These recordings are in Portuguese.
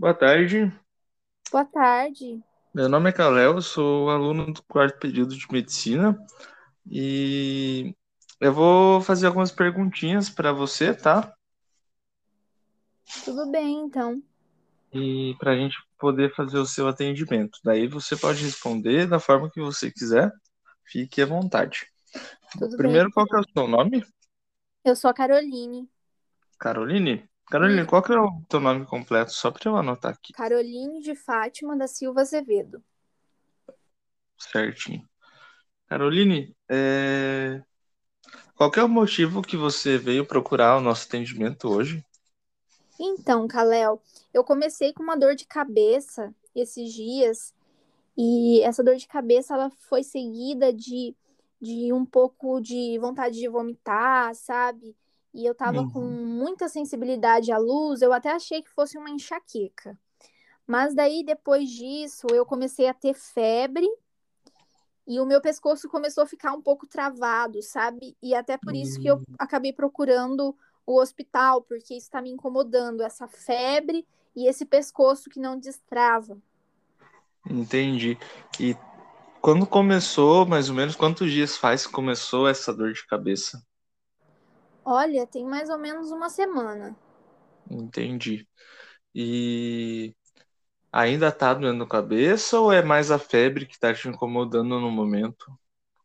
Boa tarde, Boa tarde. meu nome é Kalel, sou aluno do quarto período de medicina e eu vou fazer algumas perguntinhas para você, tá? Tudo bem, então. E para a gente poder fazer o seu atendimento. Daí você pode responder da forma que você quiser, fique à vontade. Tudo Primeiro, bem. qual é o seu nome? Eu sou a Caroline. Caroline? Caroline, Hum. qual que é o teu nome completo? Só para eu anotar aqui Caroline de Fátima da Silva Azevedo. certinho. Caroline, é... qual é o motivo que você veio procurar o nosso atendimento hoje? Então, Kalel, eu comecei com uma dor de cabeça esses dias e essa dor de cabeça ela foi seguida de, de um pouco de vontade de vomitar, sabe? E eu tava com Uhum. muita sensibilidade à luz, eu até achei que fosse uma enxaqueca. Mas daí, depois disso, eu comecei a ter febre e o meu pescoço começou a ficar um pouco travado, sabe? E até por isso que eu acabei procurando o hospital, porque isso está me incomodando, essa febre e esse pescoço que não destrava. Entendi. E quando começou, mais ou menos, quantos dias faz que começou essa dor de cabeça? Olha, tem mais ou menos uma semana. Entendi. E ainda tá doendo a cabeça ou é mais a febre que tá te incomodando no momento?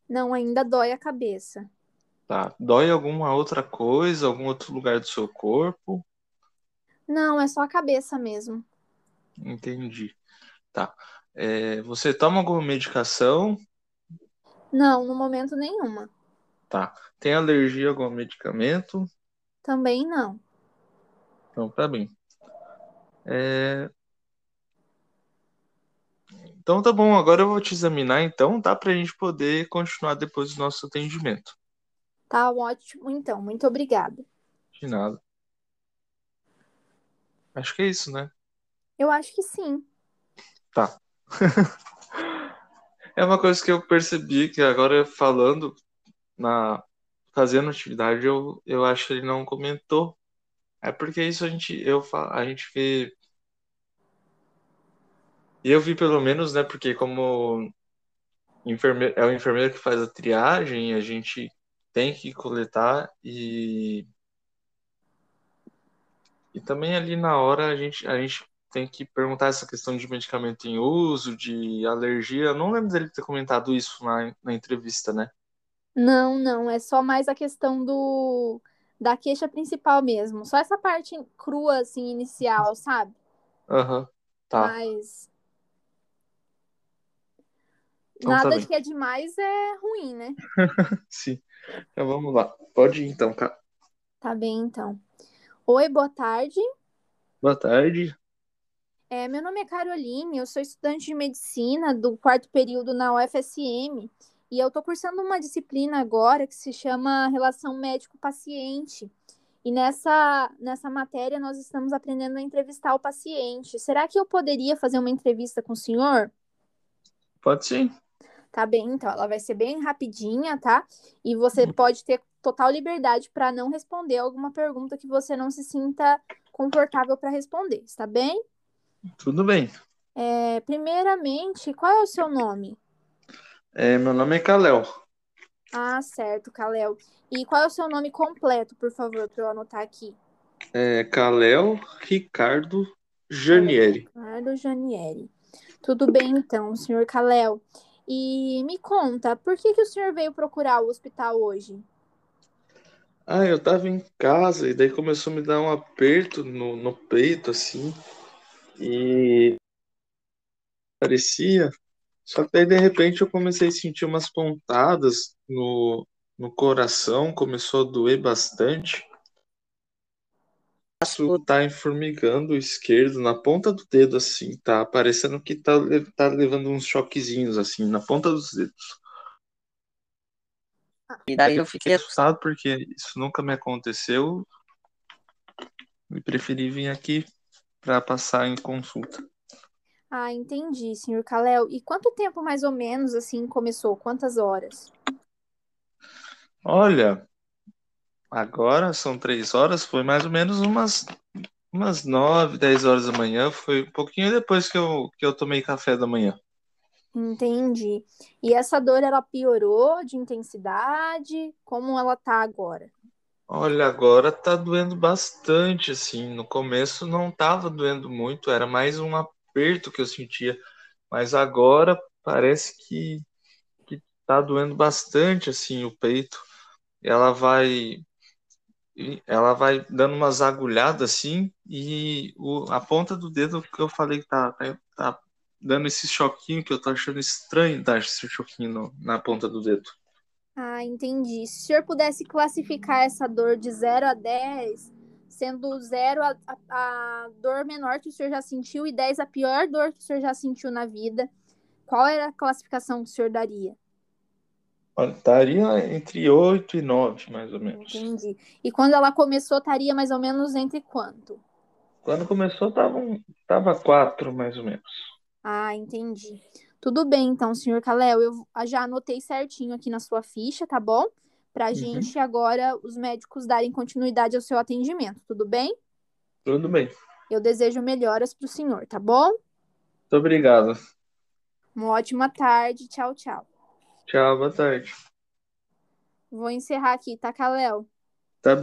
Não, ainda dói a cabeça. Tá. Dói alguma outra coisa, algum outro lugar do seu corpo? Não, é só a cabeça mesmo. Entendi. Tá. É, você toma alguma medicação? Não, no momento nenhuma. Tá. Tem alergia a algum medicamento? Também não. Então, tá bem. É, Então tá bom, agora eu vou te examinar então, tá? Pra gente poder continuar depois do nosso atendimento. Tá ótimo, então. Muito obrigada. De nada. Acho que é isso, né? Eu acho que sim. Tá. É uma coisa que eu percebi que agora falando, na fazendo atividade, eu, eu acho que ele não comentou. É porque isso a gente, eu, a gente vê. Eu vi pelo menos, né? Porque como enferme, é o enfermeiro que faz a triagem, a gente tem que coletar e E também ali na hora a gente, a gente tem que perguntar essa questão de medicamento em uso, de alergia. Eu não lembro dele ter comentado isso na, na entrevista, né? Não, não, é só mais a questão do da queixa principal mesmo. Só essa parte crua assim inicial, sabe? Aham, tá. Mas Então tá nada bem. que é demais é ruim, né? Sim. Então vamos lá. Pode ir então, cara. Tá bem, então. Oi, boa tarde. Boa tarde. É, meu nome é Caroline, eu sou estudante de medicina do quarto período na UFSM e eu tô cursando uma disciplina agora que se chama Relação Médico-Paciente. E nessa, nessa matéria nós estamos aprendendo a entrevistar o paciente. Será que eu poderia fazer uma entrevista com o senhor? Pode sim. Tá bem, então ela vai ser bem rapidinha, tá? E você pode ter total liberdade para não responder alguma pergunta que você não se sinta confortável para responder, está bem? Tudo bem. É, primeiramente, qual é o seu nome? É, meu nome é Kalel. Ah, certo, Kalel. E qual é o seu nome completo, por favor, para eu anotar aqui? É Kalel Ricardo Janieri. Ricardo Janieri. Tudo bem, então, senhor Kalel. E me conta, por que que o senhor veio procurar o hospital hoje? Ah, eu tava em casa e daí começou a me dar um aperto no, no peito, assim. E parecia. Só que daí de repente eu comecei a sentir umas pontadas no, no coração, começou a doer bastante. O tá enformigando o esquerdo na ponta do dedo, assim, tá parecendo que tá, tá levando uns choquezinhos, assim, na ponta dos dedos. E daí eu fiquei assustado porque isso nunca me aconteceu e preferi vir aqui para passar em consulta. Ah, entendi, senhor Kalel. E quanto tempo mais ou menos assim começou? Quantas horas? Olha, agora são três horas, foi mais ou menos umas umas 9, 10 horas da manhã. Foi um pouquinho depois que eu, que eu tomei café da manhã. Entendi. E essa dor, ela piorou de intensidade? Como ela tá agora? Olha, agora tá doendo bastante, assim. No começo não tava doendo muito, era mais um aperto que eu sentia. Mas agora parece que, que tá doendo bastante, assim, o peito. Ela vai ela vai dando umas agulhadas assim e o, a ponta do dedo que eu falei que tá, tá, tá dando esse choquinho que eu tô achando estranho dar esse choquinho no, na ponta do dedo. Ah, entendi. Se o senhor pudesse classificar essa dor de 0 a 10, sendo 0 a, a, a, dor menor que o senhor já sentiu e 10 a pior dor que o senhor já sentiu na vida, qual era a classificação que o senhor daria? Estaria entre 8 e 9, mais ou menos. Entendi. E quando ela começou, estaria mais ou menos entre quanto? Quando começou, tava, tava 4, mais ou menos. Ah, entendi. Tudo bem, então, senhor Caléu, eu já anotei certinho aqui na sua ficha, tá bom? Pra uhum. gente agora, os médicos darem continuidade ao seu atendimento, tudo bem? Tudo bem. Eu desejo melhoras pro senhor, tá bom? Muito obrigado. Uma ótima tarde. Tchau, tchau. Tchau, boa tarde. Vou encerrar aqui, tá, Caléu?